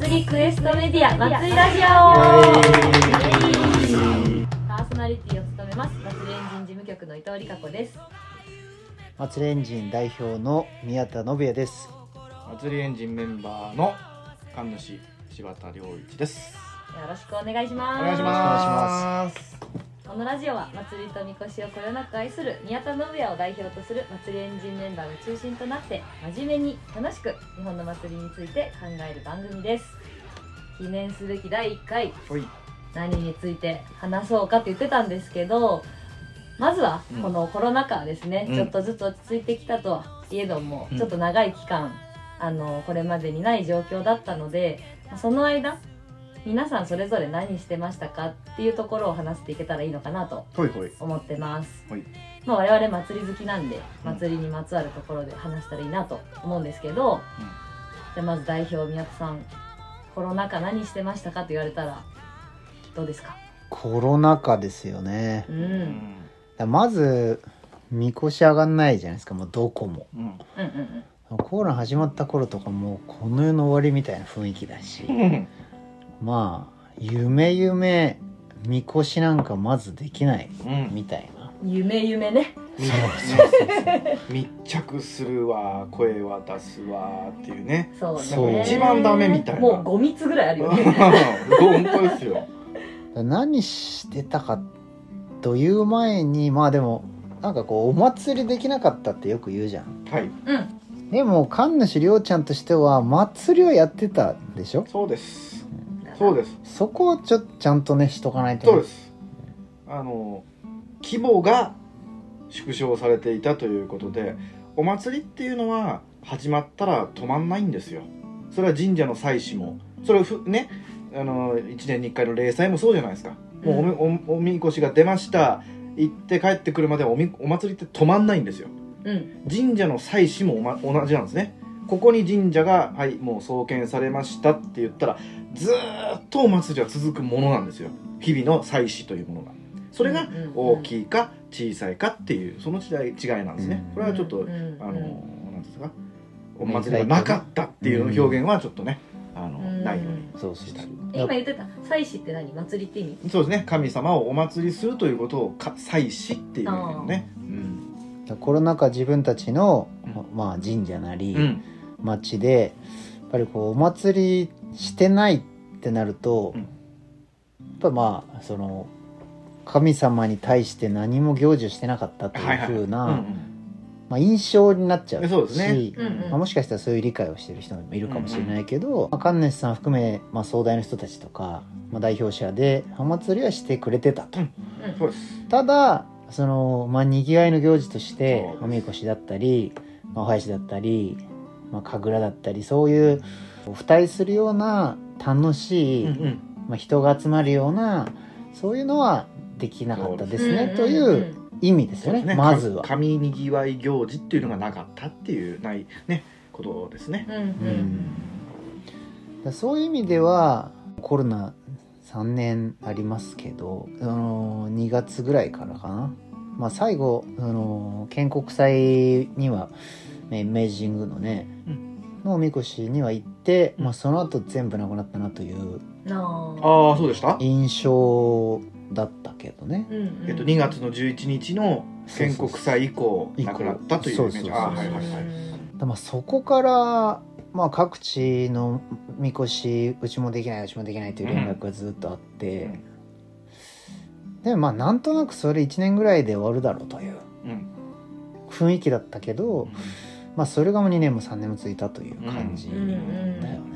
祭りクエストメディア祭りラジオ。パーソナリティを務めます祭りエンジン事務局の伊藤理香子です。祭りエンジン代表の宮田信也です。祭りエンジンメンバーの神主柴田良一です。よろしくお願いします。お願いしますこのラジオは祭りとみこしをこよなく愛する宮田信也を代表とする祭りエンジンメンバーが中心となって真面目に楽しく日本の祭りについて考える番組です。記念すべき第1回。何について話そうかって言ってたんですけどまずはうんこのコロナ禍ですね、うん。ちょっとずつ落ち着いてきたとはいえども、うん。ちょっと長い期間あのこれまでにない状況だったのでその間皆さんそれぞれ何してましたかっていうところを話していけたらいいのかなと思ってます、はい。まあ、我々祭り好きなんでうん祭りにまつわるところで話したらいいなと思うんですけど、じゃあまず代表宮田さんコロナ禍何してましたかと言われたらどうですか？コロナ禍ですよね。う、うんまずみこし上がんないじゃないですかもうどこも。うん。うんうんコロナ始まった頃とかもうこの世の終わりみたいな雰囲気だし。う んまあ夢夢みこしなんかまずできないうん。みたいな。うん夢夢ね密着するわ声は出すわっていうね。そうね。そう一番ダメみたいな。もう5密ぐらいあるよね。本当ですよ。何してたかという前にまあでもなんかこうお祭りできなかったってよく言うじゃん。はい。うん。でも神主涼ちゃんとしては祭りをやってたでしょ？そうですそうです。そこをちょっとちゃんとねしとかないとね、そうです。あの規模が縮小されていたということでお祭りっていうのは始まったら止まんないんですよ。それは神社の祭祀も。それはふねあの1年に1回の例祭もそうじゃないですか。もうおみ,お、おみこしが出ました。行って帰ってくるまではおみお祭りって止まんないんですよ。うん。神社の祭祀もお、ま、同じなんですね。ここに神社がはいもう創建されましたって言ったらずーっとお祭りは続くものなんですよ。日々の祭祀というものが。それが大きいか小さいかっていうその違い違いなんですね。うんこれはちょっとあのなんですか？お祭りがなかったっていう表現はちょっとねあのうん。ないように。したりえ今言ってた祭祀って何？祭りって意味？そうですね。神様をお祭りするということをか祭祀っていうのね。うん。コロナ禍自分たちの、うまあ、神社なり、うん。町でやっぱりこうお祭りしてないってなると、うん。やっぱまあその神様に対して何も行事をしてなかったというふうな、うんうん。まあ、印象になっちゃうしそうですね。うんうん。まあ、もしかしたらそういう理解をしてる人もいるかもしれないけど、まあ、神主さん含め、まあ、総代の人たちとか、まあ、代表者でお祭りはしてくれてたと。ただそのまあにぎわいの行事としておみこしだったり、まあ、お囃子だったり、まあ、神楽だったりそういう付帯するような楽しい、うんうん。まあ、人が集まるようなそういうのはできなかったですね、うんという意味ですよねそうですまずは。神にぎわい行事っていうのがなかったっていうないねことですね。うんううんそういう意味ではコロナ3年ありますけど、あの2月ぐらいからかな、まあ、最後、あの建国祭にはね明治神宮のね、うんのおみこしには行って、うん。まあ、その後全部なくなったなというなあ。ああそうでした？印象だったけどね。うんうん。えっと、2月の11日の建国祭以降亡くなったというイメージそうそう。そうあーはいはいはい。だまあそこから、まあ、各地のみこしうちもできないうちもできないという連絡がずっとあって、うん。でもまあなんとなくそれ1年ぐらいで終わるだろうといううん。雰囲気だったけど、まあ、それがもう2年も3年も続いたという感じだうんようん。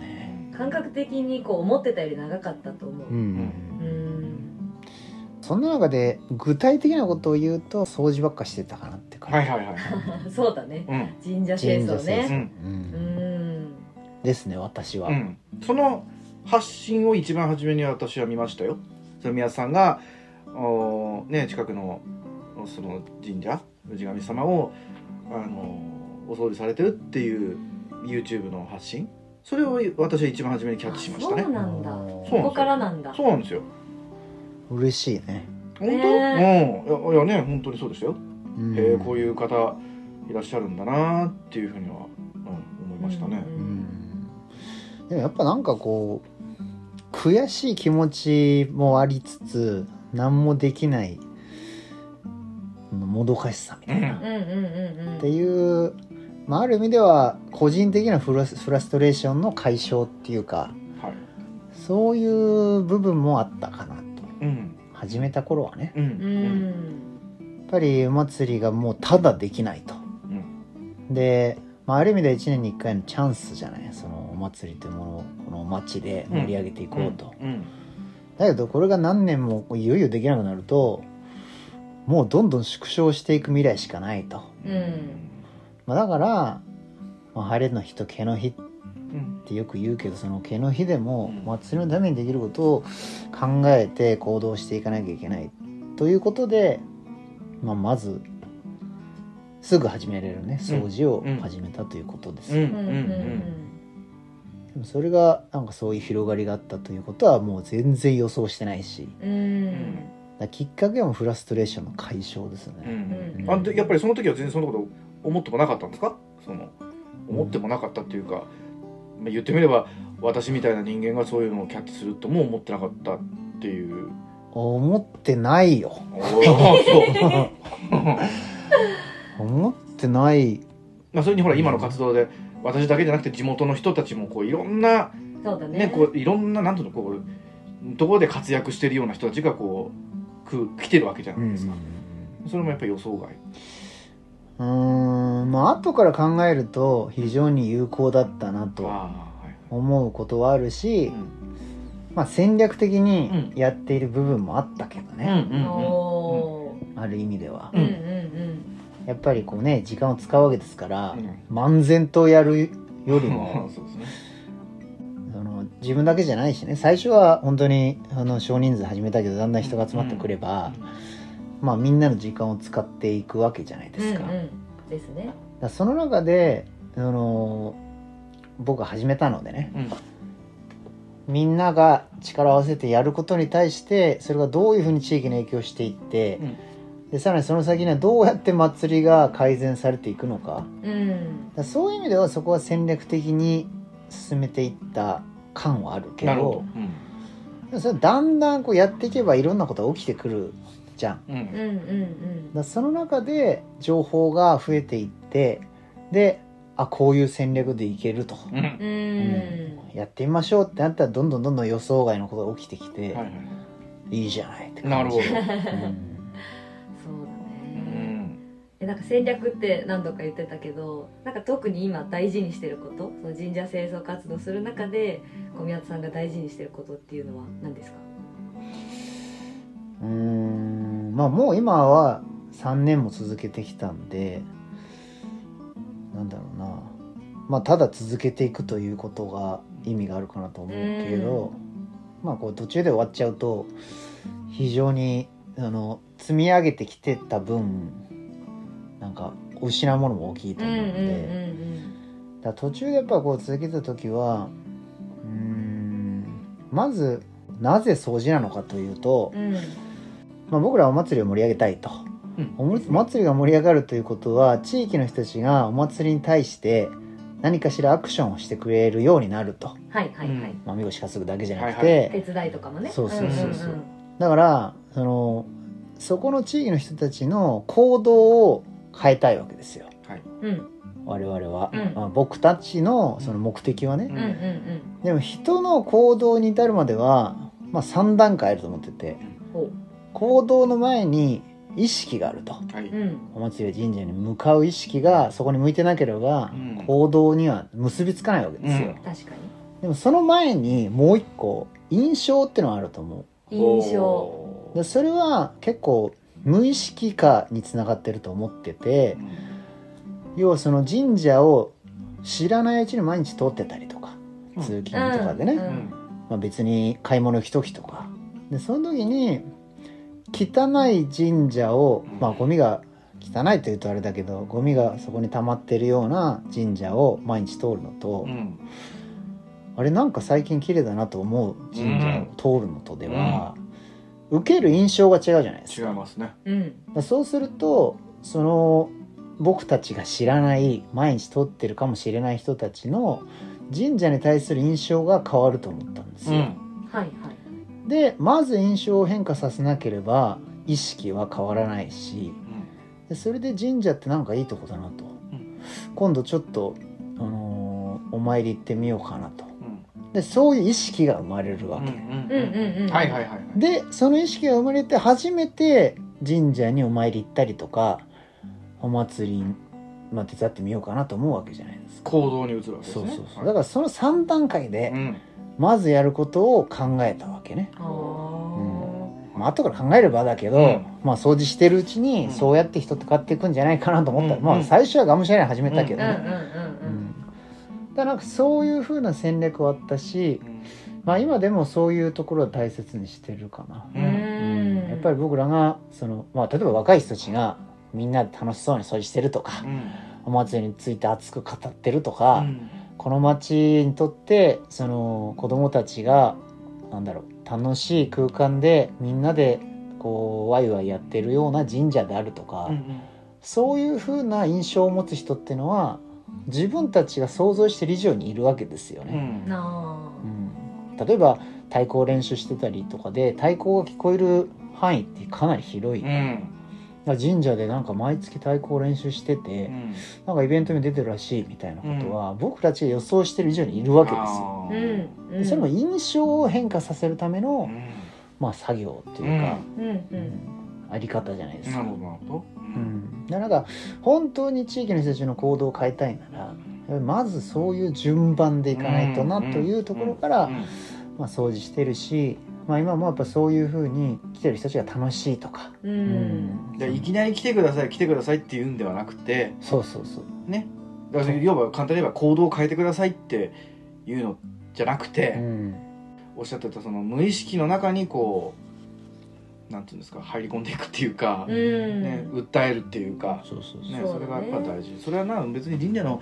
ね。感覚的にこう思ってたより長かったと思う。うんうんそんな中で具体的なことを言うと掃除ばっかしてたかなって感じ、はいはいはい そうだね。うん。神社清掃ね。ううん。ん。ですね私は、うん、その発信を一番初めに私は見ましたよ。その宮さんがお、ね、近くのその神社氏神様をあのお掃除されてるっていう YouTube の発信？それを私は一番初めにキャッチしましたそうねなんだ。そうここからなんだ。そうなんですよ。嬉しいね、本当、ねうん。いやいやね本当にそうでしたよ、うえこういう方いらっしゃるんだなっていうふうには、うん、思いましたね、でもやっぱなんかこう悔しい気持ちもありつつ何もできないもどかしさみたいな、うんうんうんうんうん。っていう、まあ、ある意味では個人的なフラスフラストレーションの解消っていうかはい。そういう部分もあったかなと。うん。始めた頃はね。うん。うん。やっぱりお祭りがもうただできないと。うん。で、まあ、ある意味では1年に1回のチャンスじゃない？そのお祭りというものをこの街で盛り上げていこうと、うん。だけどこれが何年もいよいよできなくなるともうどんどん縮小していく未来しかないと、うんまあ、だから、まあ、晴れの日と毛の日っうん。てよく言うけどその毛の日でもうん。祭りのためにできることを考えて行動していかなきゃいけない。ということで、まあ、まずすぐ始められるね。掃除を始めたということです、うん。でもそれがなんかそういう広がりがあったということはもう全然予想してないし。うん。きっかけはフラストレーションの解消ですね、うん。うん。あでやっぱりその時は全然そのこと思ってもなかったんですか？その思ってもなかったっていうか、まあ、言ってみれば私みたいな人間がそういうのをキャッチするとも思ってなかったっていう。思ってないよ。思ってない。まあそれにほら今の活動で私だけじゃなくて地元の人たちもこういろんなそうだね。ねこういろんななんていうのこうところで活躍してるような人たちがこうく来てるわけじゃうなんいですか、それもやっぱり予想外うーん。まあ後から考えると非常に有効だったなと思うことはあるし、うん。まあ、戦略的にうん。やっている部分もあったけどうんね、ある意味では、うん。うんうんやっぱりこうね時間を使うわけですから、うん。漫然とやるよりも そうですね。その自分だけじゃないしね。最初は本当にあの少人数始めたけどだんだん人が集まってくれば、まあみんなの時間を使っていくわけじゃないですか,、うんうん。ですね。だからその中であの僕が始めたのでね。うん。みんなが力を合わせてやることに対してそれがどういうふうに地域に影響していって、うん。でさらにその先にはどうやって祭りが改善されていくのか。うん。だそういう意味ではそこは戦略的に進めていった感はあるけどなるほどでもそれだんだんこうやっていけばいろんなことが起きてくるじゃん。うん。うんうんだその中で情報が増えていってであこういう戦略でいけると、うん。はいうん。やってみましょうってなったらどんどんどんどん予想外のことが起きてきて、はいい、いじゃないってなるほど。うん。そうだうねん。えなんか戦略って何度か言ってたけどなんか特に今大事にしてることその神社清掃活動する中で小宮田さんが大事にしてることっていうのは何ですか？うーん。まあもう今は3年も続けてきたんでなんだろうな。まあただ続けていくということが意味があるかなと思うけど、まあこう途中で終わっちゃうと非常にあの積み上げてきてた分なんか失うものも大きいとうんうん思うので、だから途中でやっぱこう続けた時はうーんまずなぜ掃除なのかというと、うんうんまあ、僕らはお祭りを盛り上げたいと。うん。お祭りが盛り上がるということは地域の人たちがお祭りに対して何かしらアクションをしてくれるようになると、はいはいはい、うん。まあ、みこし担ぐだけじゃなくはて、手伝いとかもね。そうそうそうそう。んんだからそのそこの地域の人たちの行動を変えたいわけですよ。うんうん。我々は、うん。まあ、僕たちのその目的はね、うんうんうん。でも人の行動に至るまでは、まあ、3段階あると思ってて。ほ行動の前に意識があると。はい、ううん。お祭りや神社に向かう意識がそこに向いてなければうん。行動には結びつかないわけですよ、うん。確かでもその前にもう一個印象ってのがあると思に印象。でそれは結構無意識化につながってると思っててー要はその神社を知らないうちに毎日通ってたりとかうん。通勤とかでね、うん。うん。まあ、別に買い物行く時とか。でその時に汚い神社をまあゴミが汚いというとあれだけどゴミがそこに溜まってるような神社を毎日通るのと、うん。あれなんか最近綺麗だなと思う神社を通るのとでは、受ける印象が違うじゃないですか。違いますね。そうするとその僕たちが知らない毎日通ってるかもしれない人たちの神社に対する印象が変わると思ったんですよ、はいはいでまず印象を変化させなければ意識は変わらないしでそれで神社ってなんかいいとこだなと、ん今度ちょっと、あのーお参り行ってみようかなと。うんでそういう意識が生まれるわけ、うんうんうんうん。はいはいはいはい。でその意識が生まれて初めて神社にお参り行ったりとかお祭り、まあ、手伝ってみようかなと思うわけじゃないですか。行動に移るわけですね。そうそうそう。はい。だからその3段階でうんまずやることを考えたわけね、あー。まあ後から考えればだけど、うん。まあ掃除してるうちにうん。そうやって人って変わっていくんじゃないかなと思った、まあうん。うん。最初はがむしゃらに始めたけどね、うんうんうん。うん。だからなんかそういう風な戦略はあったし、うん。まあ今でもそういうところを大切にしてるかな、うん。うん。うん。やっぱり僕らがその、まあ、例えば若い人たちがみんなで楽しそうに掃除してるとか、うん。お祭りについて熱く語ってるとか、うんこの町にとってその子供たちがなんだろう楽しい空間でみんなでこうワイワイやってるような神社であるとか、うんそういう風な印象を持つ人っていうのは自分たちが想像してる以上にいるわけですようね。ん。なうん。例えば太鼓を練習してたりとかで太鼓が聞こえる範囲ってかなり広い、うん。ら神社でなんか毎月太鼓を練習してて、うん。なんかイベントに出てるらしいみたいなことは、僕たちが予想してる以上にいるわけですよ。それも印象を変化させるための、うん。まあ、作業っていうか、うん。ううん。んあり方じゃないですか。なるほどうん、だからなんか本当に地域の人たちの行動を変えたいならまずそういう順番でいかないとなというところから、うん。まあ、掃除してるし、まあ、今もやっぱそういうふうに来てる人たちが楽しいとか、ううん。でいきなり来てください来てくださいって言うんではなくて。そうそうそう、ね。だから要は簡単に言えば行動を変えてくださいっていうのじゃなくて、うん、おっしゃってたその無意識の中にこうなんていうんですか入り込んでいくっていうか、うん。ね、訴えるっていうか、そうそうそう。ねそれがやっぱ大事。それはな別に神社の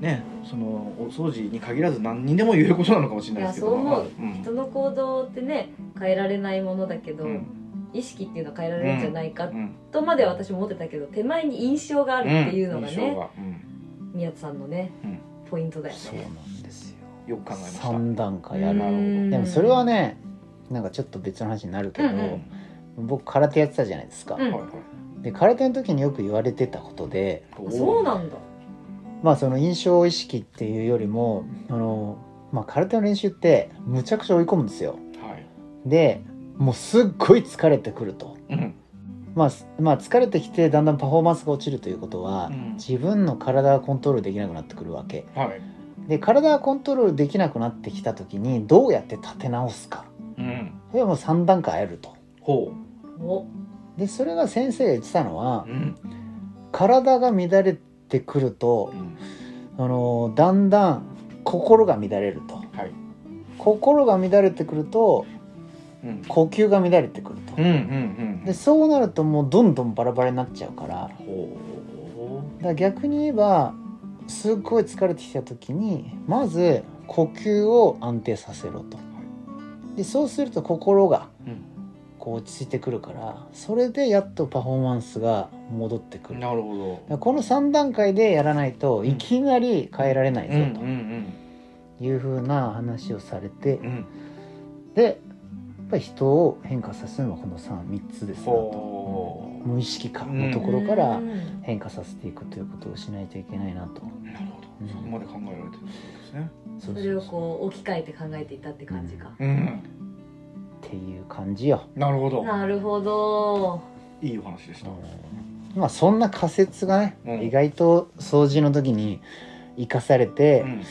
ねそのお掃除に限らず何にでも言えることなのかもしれないですけど。いやそう思う。うん。人の行動ってね変えられないものだけど、うん。意識っていうのは変えられるんじゃないかうん。とまでは私も思ってたけど手前に印象があるっていうのがね、印象がうん。宮津さんのね、うん。ポイントだよそうねなんですよ。よく考えました。3段階ある。なるほどでもそれはねなんかちょっと別の話になるけど、うんうん。僕空手やってたじゃないですか、で空手の時によく言われてたことであそうなんだまあその印象意識っていうよりもあの、まあ、空手の練習ってむちゃくちゃ追い込むんですよ。はい。でもうすっごい疲れてくると、うん。まあ、すまあ疲れてきてだんだんパフォーマンスが落ちるということは、うん。自分の体がコントロールできなくなってくるわけ。はい。で体がコントロールできなくなってきた時にどうやって立て直すか。うん。それはもう3段階あると。ほお。でそれが先生が言ってたのはううん。体が乱れてくるとうん。あのだんだん心が乱れると。はい。心が乱れてくるとうん。呼吸が乱れてくると。うんうんうん。でそうなるともうどんどんバラバラになっちゃうから。だかほら逆に言えばすっごい疲れてきた時にまず呼吸を安定させろと。でそうすると心がこう落ち着いてくるからそれでやっとパフォーマンスが戻ってくる。なるほど。だからこの3段階でやらないといきなり変えられないうんぞうんというふうな話をされてうん。うんでやっぱり人を変化させるのはこの 3, 3つですなと。ほ無意識化のところからうん。変化させていくということをしないといけないなと。うなるほうん。どそこまで考えられてるってことですね。それをこう置き換えて考えていたって感じか、うんっていう感じよ、なるほど。なるほど。いいお話でした。まあそんな仮説がね、うん。意外と掃除の時に生かされて、うん。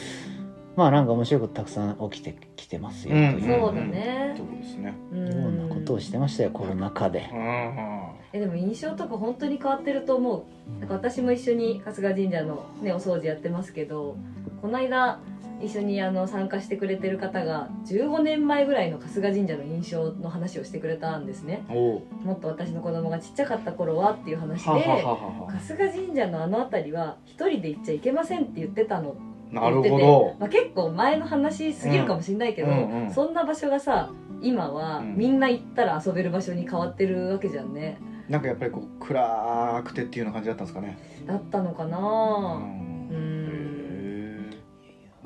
まあなんか面白いことたくさん起きてきてますよ、う。んというそうだね。そうですね。うん。ようなことをしてましたよコロナ禍で。う。ん。えでも印象とか本当に変わってると思う。なんか私も一緒に春日神社のねお掃除やってますけどこの間一緒にあの参加してくれてる方が15年前ぐらいの春日神社の印象の話をしてくれたんですね。もっと私の子供がちっちゃかった頃はっていう話で春日神社のあの辺りは一人で行っちゃいけませんって言ってたのなるほど。まあ、結構前の話すぎるかもしれないけど、うんうんうん。そんな場所がさ今はうん。みんな行ったら遊べる場所に変わってるわけじゃんね。なんかやっぱりこう暗くてっていうような感じだったんですかね。だったのかな。うん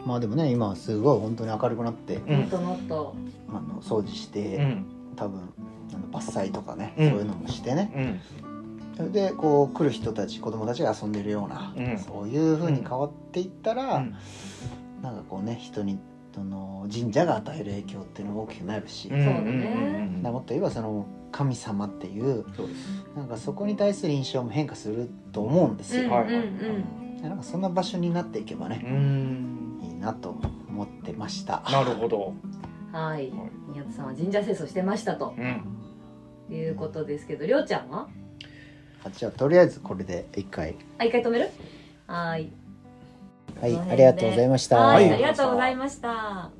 まあでもね今はすごい本当に明るくなって、うん。もっとあの掃除して、うん。多分あの伐採とかね、うん。そういうのもしてね。うん。それでこう来る人たち子供たちが遊んでるような、うん。そういう風に変わっていったら、うん。なんかこうね人にその神社が与える影響っていうのも大きくなるし、うんそうだねうん。だからもっと言えばその神様っていうそうです。なんかそこに対する印象も変化すると思うんですよ、うんはいはいなんかそんな場所になっていけばうね、ん。いいなと思ってました。なるほど。はい。宮田さんは神社清掃してましたと。うん。いうことですけどりょうちゃんは？あじゃあとりあえずこれで一回。あ一回止める？はーい。はいありがとうございました。はい、はいありがとうございました